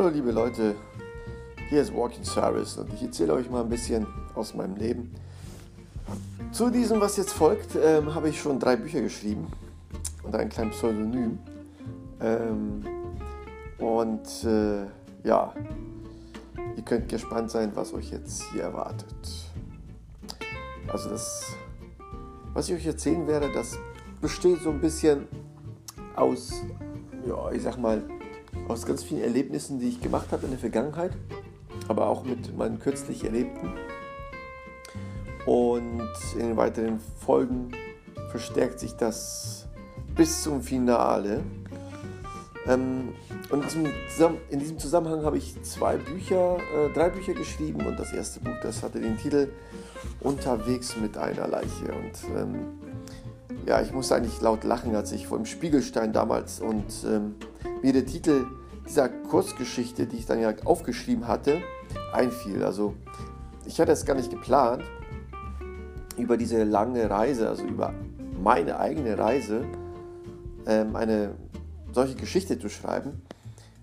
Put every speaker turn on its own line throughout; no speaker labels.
Hallo liebe Leute, hier ist Walking Service und ich erzähle euch mal ein bisschen aus meinem Leben. Zu diesem, was jetzt folgt, ähm, habe ich schon drei Bücher geschrieben unter einem kleinen Pseudonym. Ähm, und äh, ja, ihr könnt gespannt sein, was euch jetzt hier erwartet. Also das, was ich euch erzählen werde, das besteht so ein bisschen aus, ja, ich sag mal, aus ganz vielen Erlebnissen, die ich gemacht habe in der Vergangenheit, aber auch mit meinen kürzlich Erlebten. Und in den weiteren Folgen verstärkt sich das bis zum Finale. Ähm, und in diesem Zusammenhang habe ich zwei Bücher, äh, drei Bücher geschrieben und das erste Buch, das hatte den Titel Unterwegs mit einer Leiche. Und ähm, ja, ich musste eigentlich laut lachen, als ich vor dem Spiegelstein damals und ähm, mir der Titel dieser Kurzgeschichte, die ich dann ja aufgeschrieben hatte, einfiel. Also ich hatte es gar nicht geplant, über diese lange Reise, also über meine eigene Reise, ähm, eine solche Geschichte zu schreiben.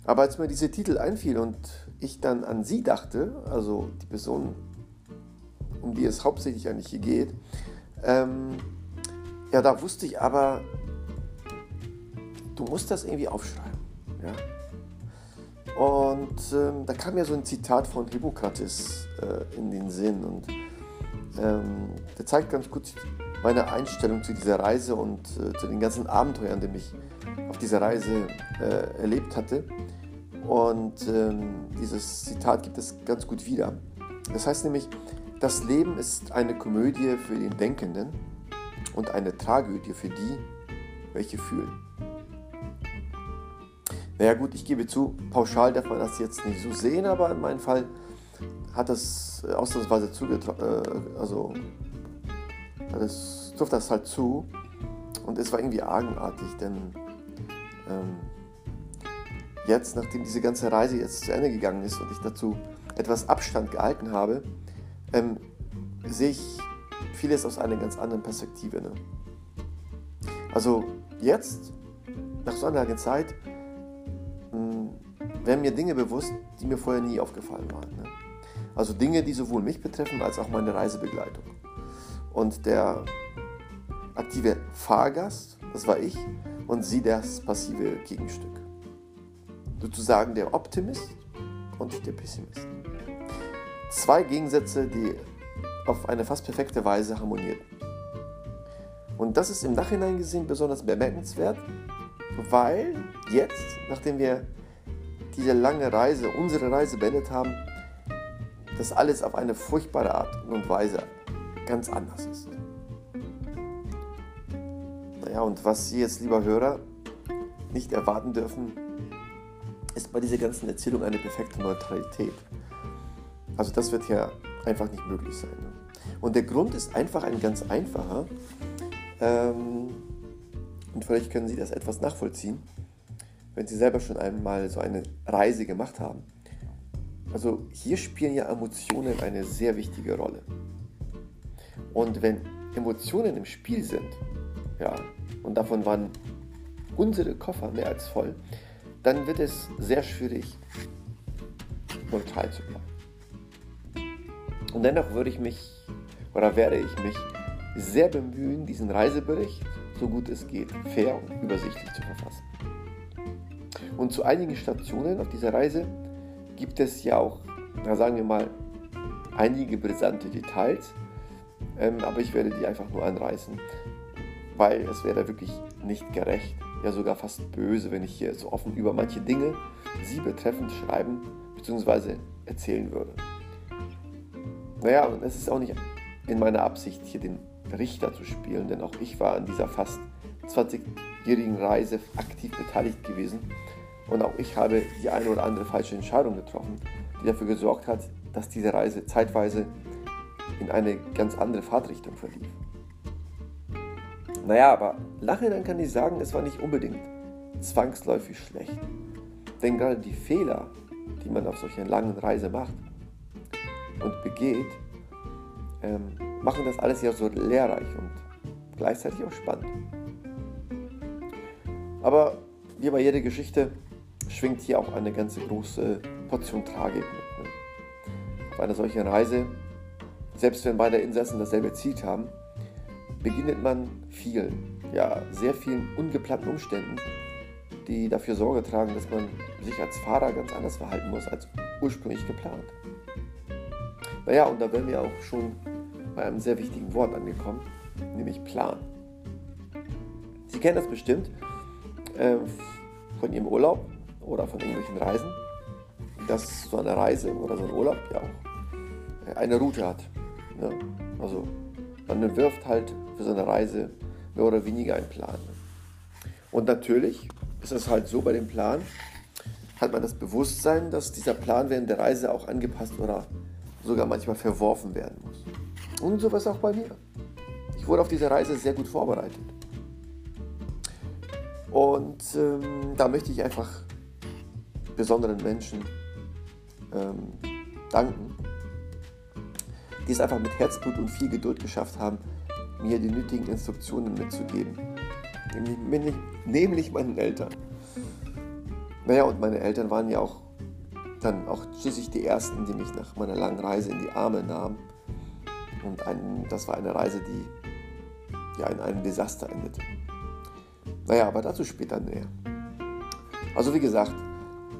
Aber als mir dieser Titel einfiel und ich dann an sie dachte, also die Person, um die es hauptsächlich eigentlich hier geht, ähm, ja, da wusste ich aber, du musst das irgendwie aufschreiben. Ja? Und ähm, da kam mir so ein Zitat von Hippokrates äh, in den Sinn und ähm, der zeigt ganz gut meine Einstellung zu dieser Reise und äh, zu den ganzen Abenteuern, die ich auf dieser Reise äh, erlebt hatte. Und ähm, dieses Zitat gibt es ganz gut wieder. Das heißt nämlich, das Leben ist eine Komödie für den Denkenden und eine Tragödie für die, welche fühlen. Naja gut, ich gebe zu, pauschal darf man das jetzt nicht so sehen, aber in meinem Fall hat das ausnahmsweise zugetroffen, äh, also das trifft das halt zu und es war irgendwie argenartig, denn ähm, jetzt, nachdem diese ganze Reise jetzt zu Ende gegangen ist und ich dazu etwas Abstand gehalten habe, ähm, sehe ich vieles aus einer ganz anderen Perspektive. Ne? Also jetzt, nach so einer langen Zeit, werden mir Dinge bewusst, die mir vorher nie aufgefallen waren. Ne? Also Dinge, die sowohl mich betreffen als auch meine Reisebegleitung. Und der aktive Fahrgast, das war ich, und sie das passive Gegenstück. Sozusagen der Optimist und der Pessimist. Zwei Gegensätze, die auf eine fast perfekte Weise harmonierten. Und das ist im Nachhinein gesehen besonders bemerkenswert, weil jetzt, nachdem wir diese lange Reise, unsere Reise beendet haben, das alles auf eine furchtbare Art und Weise ganz anders ist. Naja, und was Sie jetzt, lieber Hörer, nicht erwarten dürfen, ist bei dieser ganzen Erzählung eine perfekte Neutralität. Also das wird ja einfach nicht möglich sein. Ne? Und der Grund ist einfach ein ganz einfacher. Ähm, und vielleicht können Sie das etwas nachvollziehen, wenn Sie selber schon einmal so eine Reise gemacht haben. Also hier spielen ja Emotionen eine sehr wichtige Rolle. Und wenn Emotionen im Spiel sind, ja, und davon waren unsere Koffer mehr als voll, dann wird es sehr schwierig, neutral zu bleiben. Und dennoch würde ich mich oder werde ich mich sehr bemühen, diesen Reisebericht, so gut es geht, fair und übersichtlich zu verfassen. Und zu einigen Stationen auf dieser Reise gibt es ja auch, na sagen wir mal, einige brisante Details, ähm, aber ich werde die einfach nur anreißen, weil es wäre wirklich nicht gerecht, ja sogar fast böse, wenn ich hier so offen über manche Dinge, sie betreffend schreiben bzw. erzählen würde. Naja, und es ist auch nicht in meiner Absicht, hier den Richter zu spielen, denn auch ich war an dieser fast 20-jährigen Reise aktiv beteiligt gewesen und auch ich habe die eine oder andere falsche Entscheidung getroffen, die dafür gesorgt hat, dass diese Reise zeitweise in eine ganz andere Fahrtrichtung verlief. Naja, aber nachhinein kann ich sagen, es war nicht unbedingt zwangsläufig schlecht. Denn gerade die Fehler, die man auf solch einer langen Reise macht und begeht, ähm, machen das alles ja so lehrreich und gleichzeitig auch spannend. Aber wie bei jeder Geschichte schwingt hier auch eine ganze große Portion Tragik mit. Ne? Auf einer solchen Reise, selbst wenn beide Insassen dasselbe Ziel haben, begegnet man vielen, ja, sehr vielen ungeplanten Umständen, die dafür Sorge tragen, dass man sich als Fahrer ganz anders verhalten muss als ursprünglich geplant. Naja, und da wären wir auch schon bei einem sehr wichtigen Wort angekommen, nämlich Plan. Sie kennen das bestimmt äh, von Ihrem Urlaub oder von irgendwelchen Reisen, dass so eine Reise oder so ein Urlaub ja auch äh, eine Route hat. Ne? Also man wirft halt für so eine Reise mehr oder weniger einen Plan. Und natürlich ist es halt so bei dem Plan, hat man das Bewusstsein, dass dieser Plan während der Reise auch angepasst oder sogar manchmal verworfen werden muss. Und so war es auch bei mir. Ich wurde auf diese Reise sehr gut vorbereitet. Und ähm, da möchte ich einfach besonderen Menschen ähm, danken, die es einfach mit Herzblut und viel Geduld geschafft haben, mir die nötigen Instruktionen mitzugeben. Nämlich, nämlich meinen Eltern. Naja, und meine Eltern waren ja auch dann auch schließlich die ersten, die mich nach meiner langen Reise in die Arme nahmen. Und ein, das war eine Reise, die ja in einem Desaster endete. Naja, aber dazu später näher. Also wie gesagt,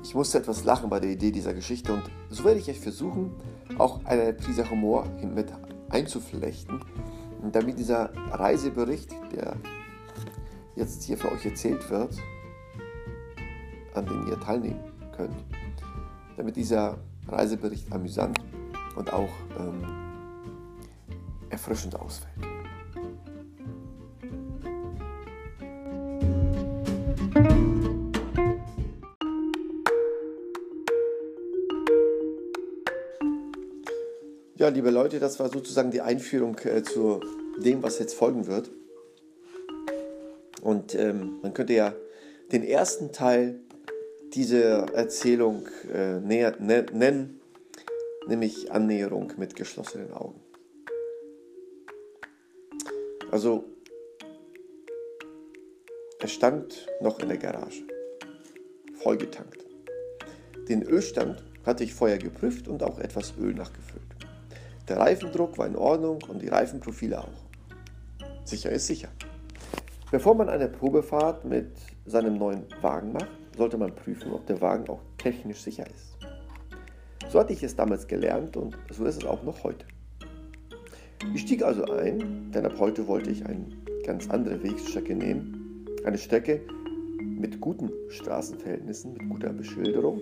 ich musste etwas lachen bei der Idee dieser Geschichte und so werde ich euch versuchen, auch eine Prise Humor mit einzuflechten, damit dieser Reisebericht, der jetzt hier für euch erzählt wird, an dem ihr teilnehmen könnt, damit dieser Reisebericht amüsant und auch ähm, erfrischend ausfällt. Ja, liebe Leute, das war sozusagen die Einführung äh, zu dem, was jetzt folgen wird. Und ähm, man könnte ja den ersten Teil dieser Erzählung äh, näher, ne, nennen, nämlich Annäherung mit geschlossenen Augen. Also, er stand noch in der Garage, vollgetankt. Den Ölstand hatte ich vorher geprüft und auch etwas Öl nachgefüllt. Der Reifendruck war in Ordnung und die Reifenprofile auch. Sicher ist sicher. Bevor man eine Probefahrt mit seinem neuen Wagen macht, sollte man prüfen, ob der Wagen auch technisch sicher ist. So hatte ich es damals gelernt und so ist es auch noch heute. Ich stieg also ein, denn ab heute wollte ich eine ganz andere Wegstrecke nehmen. Eine Strecke mit guten Straßenverhältnissen, mit guter Beschilderung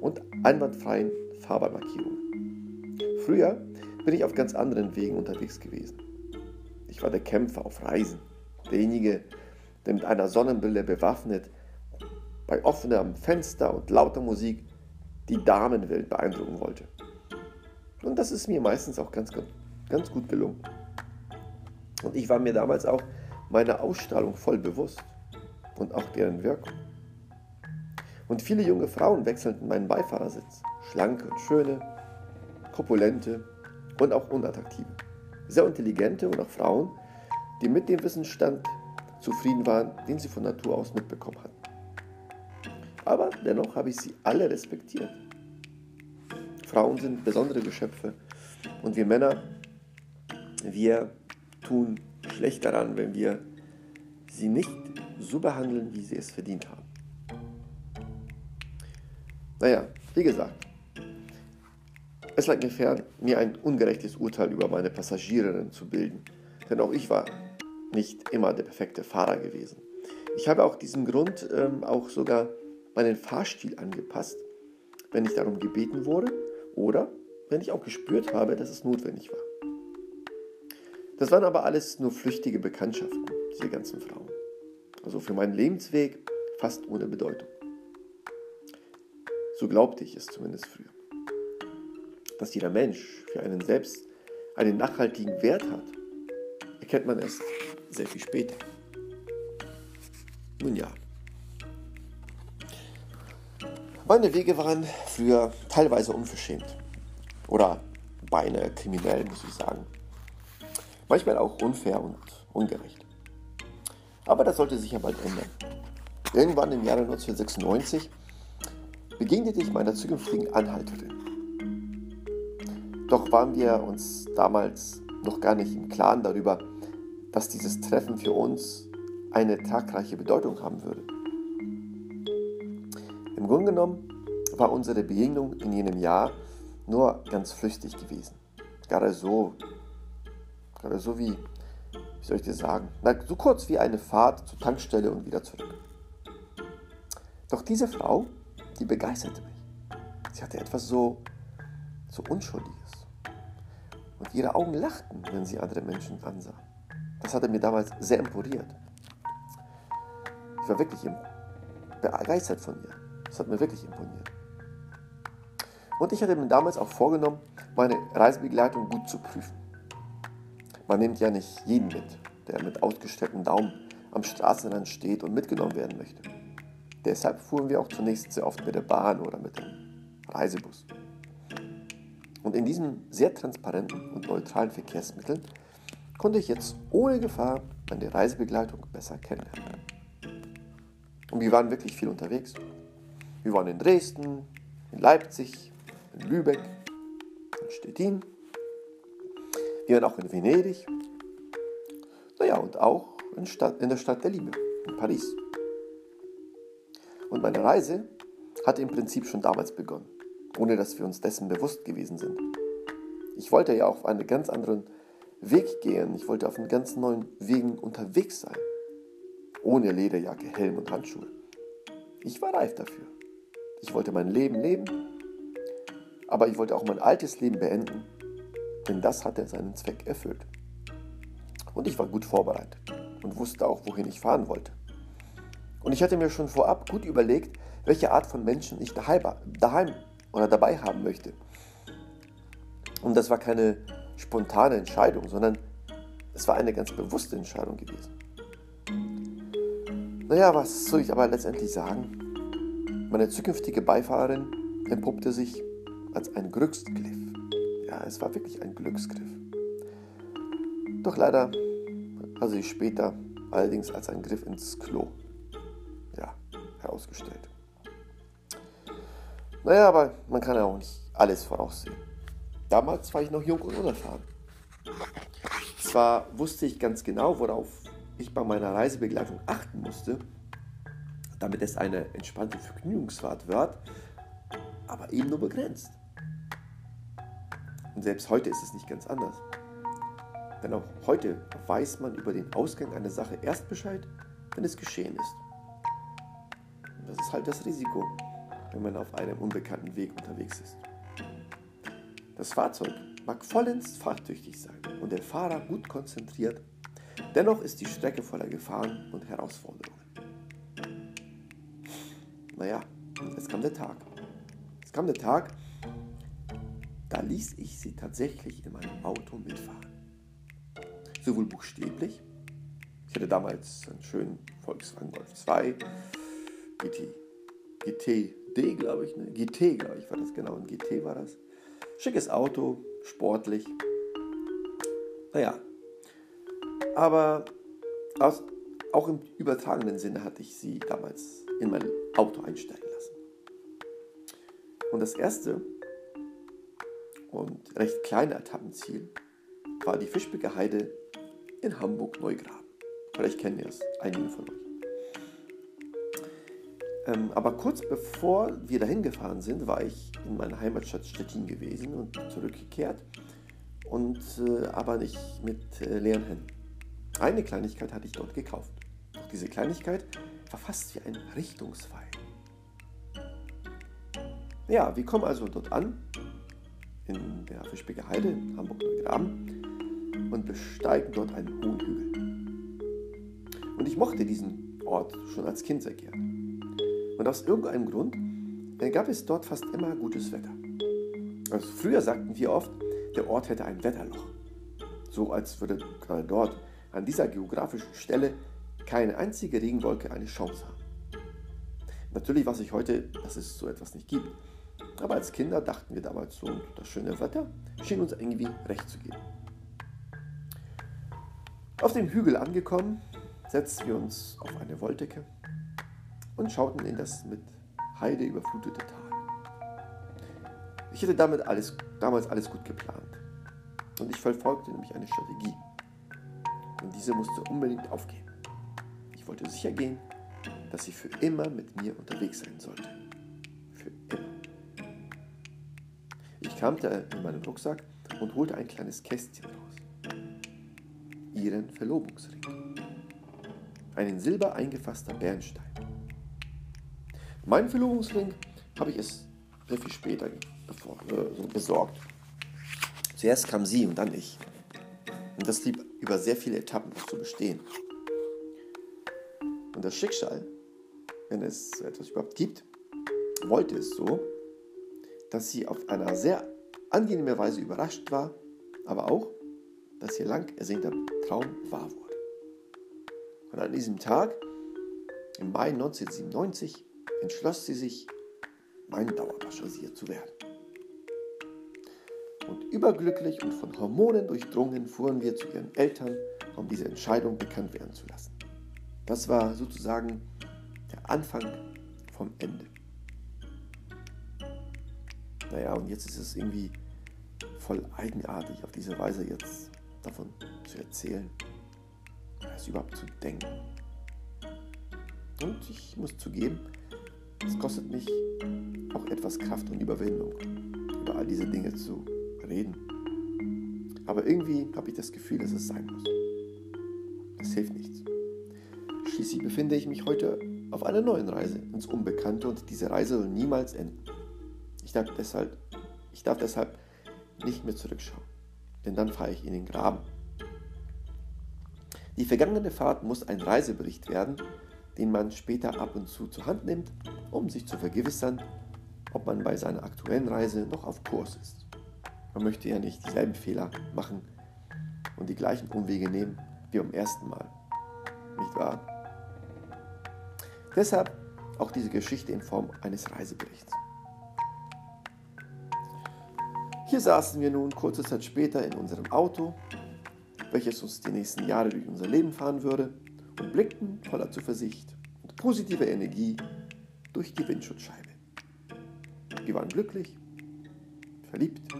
und einwandfreien Fahrbahnmarkierungen. Früher bin ich auf ganz anderen Wegen unterwegs gewesen. Ich war der Kämpfer auf Reisen, derjenige, der mit einer Sonnenbrille bewaffnet bei offenem Fenster und lauter Musik die Damenwelt beeindrucken wollte. Und das ist mir meistens auch ganz, ganz gut gelungen. Und ich war mir damals auch meiner Ausstrahlung voll bewusst und auch deren Wirkung. Und viele junge Frauen wechselten meinen Beifahrersitz. Schlanke und schöne, korpulente und auch unattraktive. Sehr intelligente und auch Frauen, die mit dem Wissensstand zufrieden waren, den sie von Natur aus mitbekommen hatten. Aber dennoch habe ich sie alle respektiert. Frauen sind besondere Geschöpfe und wir Männer, wir tun schlecht daran, wenn wir sie nicht so behandeln, wie sie es verdient haben. Naja, wie gesagt, es lag mir fern, mir ein ungerechtes Urteil über meine Passagierin zu bilden, denn auch ich war nicht immer der perfekte Fahrer gewesen. Ich habe auch diesen Grund ähm, auch sogar meinen Fahrstil angepasst, wenn ich darum gebeten wurde oder wenn ich auch gespürt habe, dass es notwendig war. Das waren aber alles nur flüchtige Bekanntschaften, diese ganzen Frauen. Also für meinen Lebensweg fast ohne Bedeutung. So glaubte ich es zumindest früher. Dass jeder Mensch für einen selbst einen nachhaltigen Wert hat, erkennt man erst sehr viel später. Nun ja, meine Wege waren früher teilweise unverschämt oder beinahe kriminell, muss ich sagen. Manchmal auch unfair und ungerecht. Aber das sollte sich ja bald ändern. Irgendwann im Jahre 1996 begegnete ich meiner zukünftigen Anhalterin. Doch waren wir uns damals noch gar nicht im Klaren darüber, dass dieses Treffen für uns eine tagreiche Bedeutung haben würde. Im Grunde genommen war unsere Begegnung in jenem Jahr nur ganz flüchtig gewesen. Gerade so, gerade so wie, wie soll ich dir sagen, Na, so kurz wie eine Fahrt zur Tankstelle und wieder zurück. Doch diese Frau, die begeisterte mich. Sie hatte etwas so, so Unschuldiges. Und ihre Augen lachten, wenn sie andere Menschen ansah. Das hatte mir damals sehr imponiert. Ich war wirklich begeistert von ihr. Das hat mir wirklich imponiert. Und ich hatte mir damals auch vorgenommen, meine Reisebegleitung gut zu prüfen. Man nimmt ja nicht jeden mit, der mit ausgestrecktem Daumen am Straßenrand steht und mitgenommen werden möchte. Deshalb fuhren wir auch zunächst sehr oft mit der Bahn oder mit dem Reisebus. Und in diesen sehr transparenten und neutralen Verkehrsmitteln konnte ich jetzt ohne Gefahr meine Reisebegleitung besser kennenlernen. Und wir waren wirklich viel unterwegs. Wir waren in Dresden, in Leipzig, in Lübeck, in Stettin. Wir waren auch in Venedig. Naja, und auch in, Stadt, in der Stadt der Liebe, in Paris. Und meine Reise hatte im Prinzip schon damals begonnen, ohne dass wir uns dessen bewusst gewesen sind. Ich wollte ja auf einen ganz anderen Weg gehen. Ich wollte auf einen ganz neuen Wegen unterwegs sein. Ohne Lederjacke, Helm und Handschuhe. Ich war reif dafür. Ich wollte mein Leben leben, aber ich wollte auch mein altes Leben beenden, denn das hatte seinen Zweck erfüllt. Und ich war gut vorbereitet und wusste auch, wohin ich fahren wollte. Und ich hatte mir schon vorab gut überlegt, welche Art von Menschen ich daheim, oder dabei haben möchte. Und das war keine spontane Entscheidung, sondern es war eine ganz bewusste Entscheidung gewesen. Naja, was soll ich aber letztendlich sagen? Meine zukünftige Beifahrerin entpuppte sich als ein Glücksgriff. Es war wirklich ein Glücksgriff. Doch leider hat sie später allerdings als ein Griff ins Klo ja, herausgestellt. Naja, aber man kann ja auch nicht alles voraussehen. Damals war ich noch jung und unerfahren. Zwar wusste ich ganz genau, worauf ich bei meiner Reisebegleitung achten musste, damit es eine entspannte Vergnügungsfahrt wird, aber eben nur begrenzt. Und selbst heute ist es nicht ganz anders. Denn auch heute weiß man über den Ausgang einer Sache erst Bescheid, wenn es geschehen ist. Und das ist halt das Risiko, wenn man auf einem unbekannten Weg unterwegs ist. Das Fahrzeug mag vollends fahrtüchtig sein und der Fahrer gut konzentriert, dennoch ist die Strecke voller Gefahren und Herausforderungen. Naja, es kam der Tag. Es kam der Tag, da ließ ich sie tatsächlich in meinem Auto mitfahren. Sowohl buchstäblich, ich hatte damals einen schönen Volkswagen Golf 2, GT, GTD, glaube ich, ne? GT, glaube ich, war das genau, ein GT war das. Schickes Auto, sportlich. Naja, aber aus, auch im übertragenen Sinne hatte ich sie damals in mein Auto einsteigen lassen. Und das erste und recht kleine Etappenziel war die Fischbecke Heide in Hamburg-Neugraben. Vielleicht kennen ihr es, einige von euch. Ähm, aber kurz bevor wir dahin gefahren sind, war ich in meiner Heimatstadt Stettin gewesen und zurückgekehrt, und äh, aber nicht mit äh, leeren Händen. Eine Kleinigkeit hatte ich dort gekauft. Doch diese Kleinigkeit war fast wie ein Richtungsweis. Ja, wir kommen also dort an, in der Fischbecker Heide Hamburg-Neugraben und besteigen dort einen hohen Hügel. Und ich mochte diesen Ort schon als Kind sehr gern. Und aus irgendeinem Grund äh, gab es dort fast immer gutes Wetter. Also früher sagten wir oft, der Ort hätte ein Wetterloch. So als würde gerade dort, an dieser geografischen Stelle, keine einzige Regenwolke eine Chance haben. Natürlich weiß ich heute, dass es so etwas nicht gibt. Aber als Kinder dachten wir damals so, das schöne Wetter schien uns irgendwie recht zu geben. Auf dem Hügel angekommen, setzten wir uns auf eine Wolldecke und schauten in das mit Heide überflutete Tal. Ich hatte damit alles, damals alles gut geplant. Und ich verfolgte nämlich eine Strategie. Und diese musste unbedingt aufgehen. Ich wollte sicher gehen, dass sie für immer mit mir unterwegs sein sollte. Kramte in meinen Rucksack und holte ein kleines Kästchen raus. Ihren Verlobungsring. Ein in Silber eingefasster Bernstein. Mein Verlobungsring habe ich es sehr viel später äh, besorgt. Zuerst kam sie und dann ich. Und das blieb über sehr viele Etappen zu bestehen. Und das Schicksal, wenn es etwas überhaupt gibt, wollte es so, dass sie auf einer sehr angenehme Weise überrascht war, aber auch, dass ihr lang ersehnter Traum wahr wurde. Und an diesem Tag, im Mai 1997, entschloss sie sich, mein Dauerpassagier zu werden. Und überglücklich und von Hormonen durchdrungen fuhren wir zu ihren Eltern, um diese Entscheidung bekannt werden zu lassen. Das war sozusagen der Anfang vom Ende. Naja, und jetzt ist es irgendwie voll eigenartig, auf diese Weise jetzt davon zu erzählen, das überhaupt zu denken. Und ich muss zugeben, es kostet mich auch etwas Kraft und Überwindung, über all diese Dinge zu reden. Aber irgendwie habe ich das Gefühl, dass es sein muss. Es hilft nichts. Schließlich befinde ich mich heute auf einer neuen Reise ins Unbekannte und diese Reise soll niemals enden. Ich darf deshalb, ich darf deshalb nicht mehr zurückschauen, denn dann fahre ich in den Graben. Die vergangene Fahrt muss ein Reisebericht werden, den man später ab und zu zur Hand nimmt, um sich zu vergewissern, ob man bei seiner aktuellen Reise noch auf Kurs ist. Man möchte ja nicht dieselben Fehler machen und die gleichen Umwege nehmen wie beim ersten Mal. Nicht wahr? Deshalb auch diese Geschichte in Form eines Reiseberichts. Hier saßen wir nun kurze Zeit später in unserem Auto, welches uns die nächsten Jahre durch unser Leben fahren würde, und blickten voller Zuversicht und positiver Energie durch die Windschutzscheibe. Wir waren glücklich, verliebt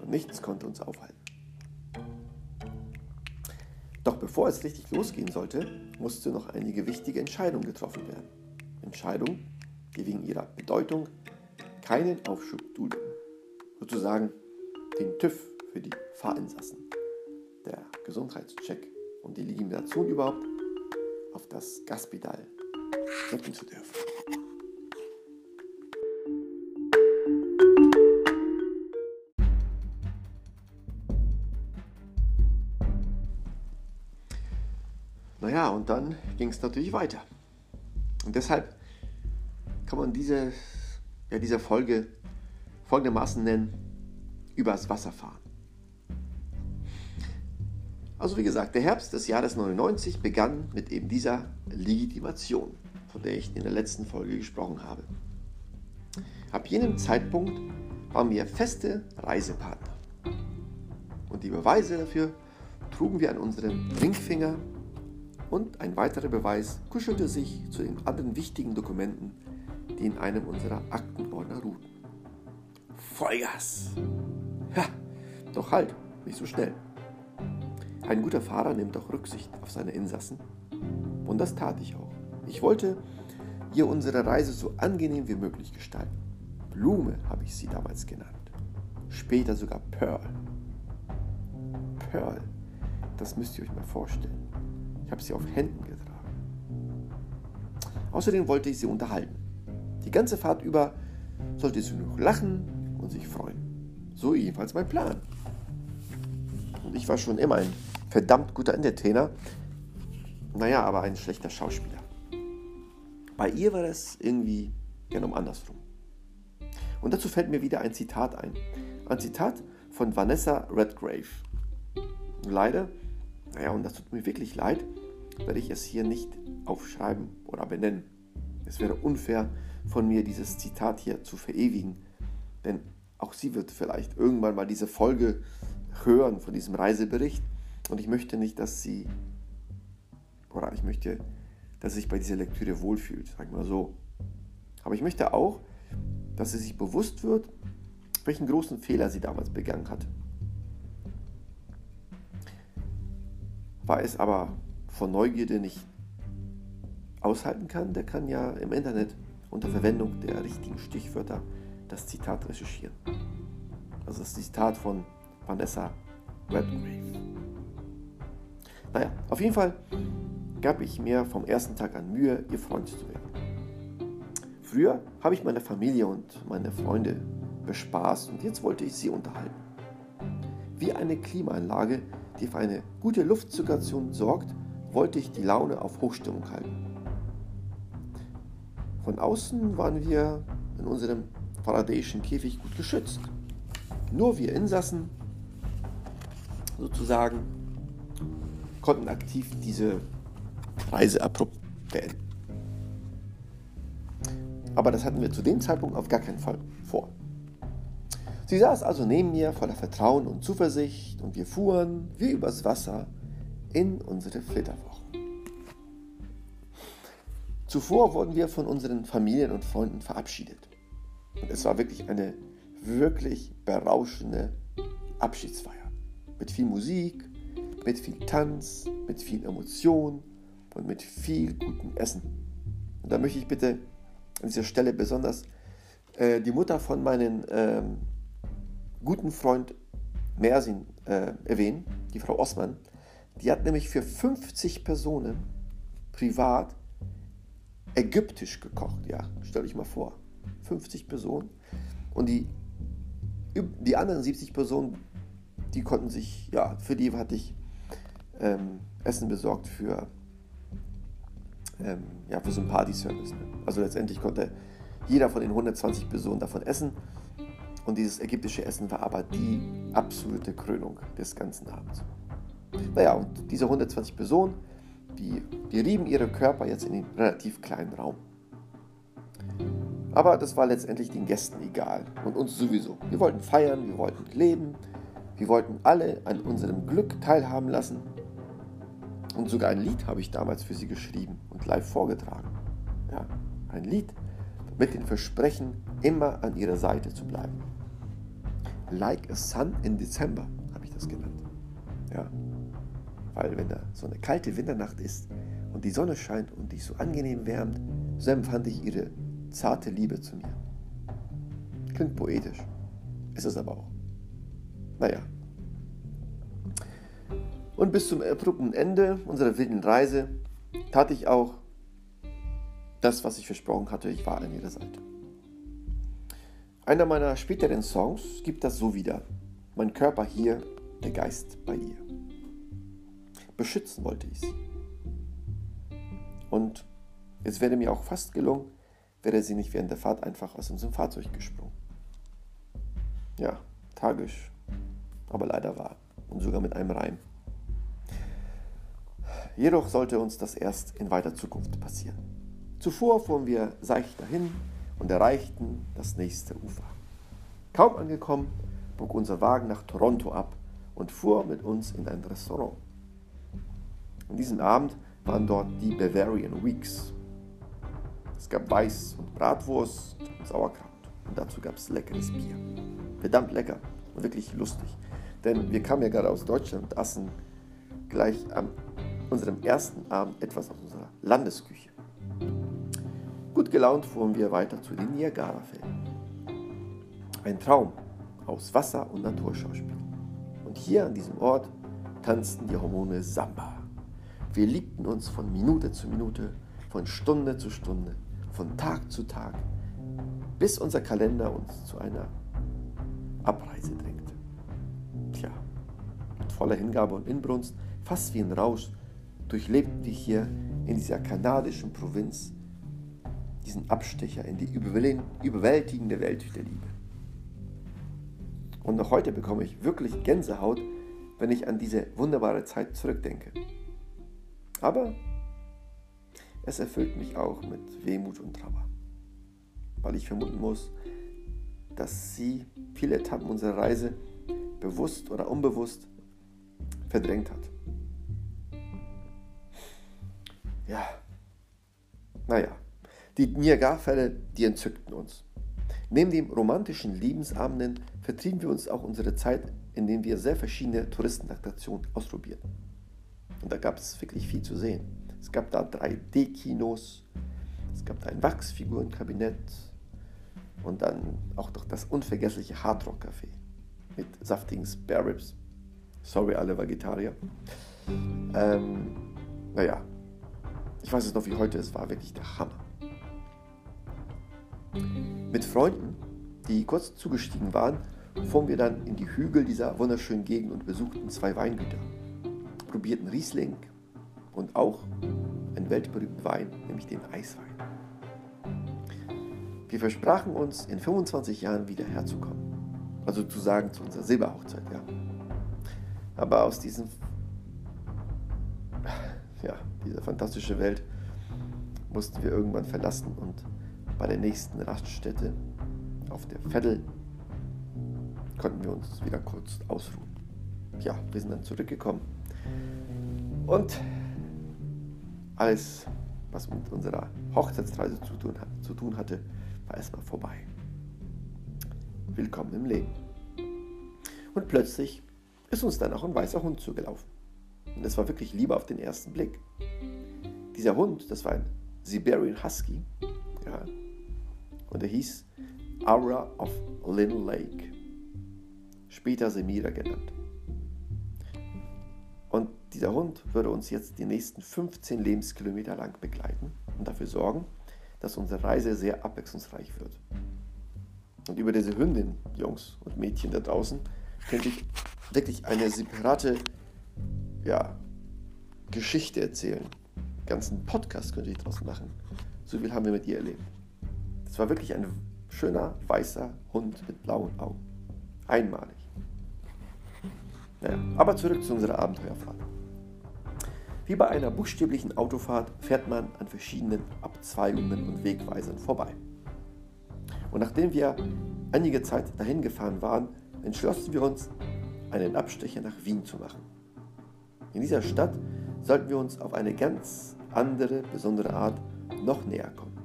und nichts konnte uns aufhalten. Doch bevor es richtig losgehen sollte, musste noch einige wichtige Entscheidungen getroffen werden. Entscheidungen, die wegen ihrer Bedeutung keinen Aufschub dulden. Sozusagen den TÜV für die Fahrinsassen, der Gesundheitscheck und die Legitimation überhaupt auf das Gaspedal drücken zu dürfen. Naja, und dann ging es natürlich weiter. Und deshalb kann man diese, ja, diese Folge folgendermaßen nennen, übers Wasser fahren. Also wie gesagt, der Herbst des Jahres 99 begann mit eben dieser Legitimation, von der ich in der letzten Folge gesprochen habe. Ab jenem Zeitpunkt waren wir feste Reisepartner. Und die Beweise dafür trugen wir an unserem Ringfinger und ein weiterer Beweis kuschelte sich zu den anderen wichtigen Dokumenten, die in einem unserer Aktenordner ruhten. Vollgas! Ja, doch halt, nicht so schnell. Ein guter Fahrer nimmt auch Rücksicht auf seine Insassen. Und das tat ich auch. Ich wollte ihr unsere Reise so angenehm wie möglich gestalten. Blume habe ich sie damals genannt. Später sogar Pearl. Pearl, das müsst ihr euch mal vorstellen. Ich habe sie auf Händen getragen. Außerdem wollte ich sie unterhalten. Die ganze Fahrt über sollte sie nur lachen und sich freuen. So jedenfalls mein Plan. Und ich war schon immer ein verdammt guter Entertainer. Naja, aber ein schlechter Schauspieler. Bei ihr war das irgendwie genau andersrum. Und dazu fällt mir wieder ein Zitat ein. Ein Zitat von Vanessa Redgrave. Leider, naja, und das tut mir wirklich leid, werde ich es hier nicht aufschreiben oder benennen. Es wäre unfair von mir, dieses Zitat hier zu verewigen, denn auch sie wird vielleicht irgendwann mal diese Folge hören von diesem Reisebericht und ich möchte nicht, dass sie, oder ich möchte, dass sie sich bei dieser Lektüre wohlfühlt, sag mal so. Aber ich möchte auch, dass sie sich bewusst wird, welchen großen Fehler sie damals begangen hatte. War es aber von Neugierde nicht aushalten kann, der kann ja im Internet unter Verwendung der richtigen Stichwörter das Zitat recherchieren. Also das Zitat von Vanessa Redgrave. Naja, auf jeden Fall gab ich mir vom ersten Tag an Mühe, ihr Freund zu werden. Früher habe ich meine Familie und meine Freunde bespaßt und jetzt wollte ich sie unterhalten. Wie eine Klimaanlage, die für eine gute Luftzirkulation sorgt, wollte ich die Laune auf Hochstimmung halten. Von außen waren wir in unserem faradäischen Käfig gut geschützt. Nur wir Insassen sozusagen konnten aktiv diese Reise abrupt beenden. Aber das hatten wir zu dem Zeitpunkt auf gar keinen Fall vor. Sie saß also neben mir voller Vertrauen und Zuversicht und wir fuhren wie übers Wasser in unsere Flitterwochen. Zuvor wurden wir von unseren Familien und Freunden verabschiedet. Und es war wirklich eine wirklich berauschende Abschiedsfeier. Mit viel Musik, mit viel Tanz, mit viel Emotion und mit viel gutem Essen. Und da möchte ich bitte an dieser Stelle besonders äh, die Mutter von meinem ähm, guten Freund Mersin äh, erwähnen, die Frau Osman. Die hat nämlich für 50 Personen privat ägyptisch gekocht. Ja, stell dich mal vor. 50 Personen. Und die, die anderen 70 Personen, die konnten sich, ja, für die hatte ich ähm, Essen besorgt für, ähm, ja, für so einen Party-Service. Ne? Also letztendlich konnte jeder von den 120 Personen davon essen. Und dieses ägyptische Essen war aber die absolute Krönung des ganzen Abends. Naja, und diese 120 Personen, die, die rieben ihre Körper jetzt in den relativ kleinen Raum. Aber das war letztendlich den Gästen egal und uns sowieso. Wir wollten feiern, wir wollten leben, wir wollten alle an unserem Glück teilhaben lassen. Und sogar ein Lied habe ich damals für sie geschrieben und live vorgetragen. Ja, ein Lied mit dem Versprechen, immer an ihrer Seite zu bleiben. Like a Sun in December habe ich das genannt. Ja, weil wenn da so eine kalte Winternacht ist und die Sonne scheint und dich so angenehm wärmt, so empfand ich ihre zarte Liebe zu mir. Klingt poetisch, ist es aber auch. Naja. Und bis zum abrupten Ende unserer wilden Reise tat ich auch das, was ich versprochen hatte, ich war an ihrer Seite. Einer meiner späteren Songs gibt das so wieder. Mein Körper hier, der Geist bei ihr beschützen wollte ich sie. Und es wäre mir auch fast gelungen, wäre sie nicht während der Fahrt einfach aus unserem Fahrzeug gesprungen. Ja, tragisch, aber leider wahr und sogar mit einem Reim. Jedoch sollte uns das erst in weiter Zukunft passieren. Zuvor fuhren wir seicht dahin und erreichten das nächste Ufer. Kaum angekommen, bog unser Wagen nach Toronto ab und fuhr mit uns in ein Restaurant. An diesem Abend waren dort die Bavarian Weeks. Es gab Weiß und Bratwurst Sauerkraut. Und dazu gab es leckeres Bier. Verdammt lecker und wirklich lustig. Denn wir kamen ja gerade aus Deutschland und aßen gleich an unserem ersten Abend etwas aus unserer Landesküche. Gut gelaunt fuhren wir weiter zu den Niagara-Fällen. Ein Traum aus Wasser- und Naturschauspiel. Und hier an diesem Ort tanzten die Hormone Samba. Wir liebten uns von Minute zu Minute, von Stunde zu Stunde, von Tag zu Tag, bis unser Kalender uns zu einer Abreise drängte. Tja, mit voller Hingabe und Inbrunst, fast wie ein Rausch, durchlebten wir hier in dieser kanadischen Provinz diesen Abstecher in die überwältigende Welt der Liebe. Und noch heute bekomme ich wirklich Gänsehaut, wenn ich an diese wunderbare Zeit zurückdenke. Aber es erfüllt mich auch mit Wehmut und Trauer, weil ich vermuten muss, dass sie viele Etappen unserer Reise bewusst oder unbewusst verdrängt hat. Ja, naja, die Niagara-Fälle, die entzückten uns. Neben den romantischen Liebensabenden vertrieben wir uns auch unsere Zeit, indem wir sehr verschiedene Touristenattraktionen ausprobierten. Und da gab es wirklich viel zu sehen. Es gab da 3D-Kinos, es gab da ein Wachsfigurenkabinett und dann auch noch das unvergessliche Hardrock Café mit saftigen Spare Ribs. Sorry, alle Vegetarier. Ähm, naja, ich weiß es noch wie heute, es war wirklich der Hammer. Mit Freunden, die kurz zugestiegen waren, fuhren wir dann in die Hügel dieser wunderschönen Gegend und besuchten zwei Weingüter, probierten Riesling und auch einen weltberühmten Wein, nämlich den Eiswein. Wir versprachen uns, in 25 Jahren wieder herzukommen. Also zu sagen zu unserer Silberhochzeit, ja. Aber aus diesem, ja, dieser fantastischen Welt mussten wir irgendwann verlassen und bei der nächsten Raststätte auf der Veddel konnten wir uns wieder kurz ausruhen. Ja, wir sind dann zurückgekommen und alles, was mit unserer Hochzeitsreise zu tun, zu tun hatte, war erstmal vorbei. Willkommen im Leben. Und plötzlich ist uns dann auch ein weißer Hund zugelaufen. Und es war wirklich lieber auf den ersten Blick. Dieser Hund, das war ein Siberian Husky. Ja, und er hieß Aura of Little Lake. Später Semira genannt. Dieser Hund würde uns jetzt die nächsten 15 Lebenskilometer lang begleiten und dafür sorgen, dass unsere Reise sehr abwechslungsreich wird. Und über diese Hündin, Jungs und Mädchen da draußen, könnte ich wirklich eine separate ja, Geschichte erzählen. Einen ganzen Podcast könnte ich daraus machen. So viel haben wir mit ihr erlebt. Das war wirklich ein schöner, weißer Hund mit blauen Augen. Einmalig. Naja, aber zurück zu unserer Abenteuerfahrt. Wie bei einer buchstäblichen Autofahrt fährt man an verschiedenen Abzweigungen und Wegweisern vorbei. Und nachdem wir einige Zeit dahin gefahren waren, entschlossen wir uns, einen Abstecher nach Wien zu machen. In dieser Stadt sollten wir uns auf eine ganz andere, besondere Art noch näher kommen.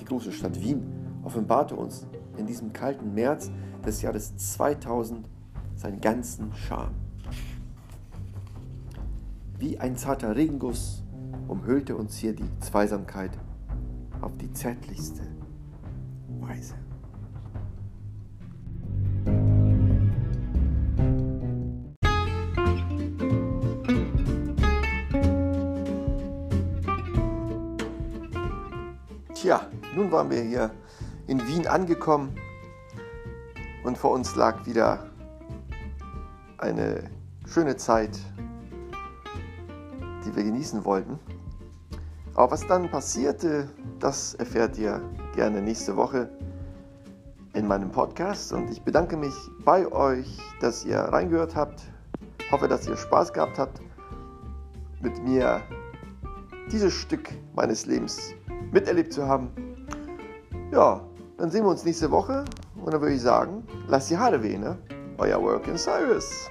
Die große Stadt Wien offenbarte uns in diesem kalten März des Jahres 2000 seinen ganzen Charme. Wie ein zarter Regenguss umhüllte uns hier die Zweisamkeit auf die zärtlichste Weise. Tja, nun waren wir hier in Wien angekommen und vor uns lag wieder eine schöne Zeit die wir genießen wollten. Aber was dann passierte, das erfährt ihr gerne nächste Woche in meinem Podcast. Und ich bedanke mich bei euch, dass ihr reingehört habt. Hoffe, dass ihr Spaß gehabt habt, mit mir dieses Stück meines Lebens miterlebt zu haben. Ja, dann sehen wir uns nächste Woche und dann würde ich sagen, lasst die Haare wehen, ne? Euer Work in Cyrus.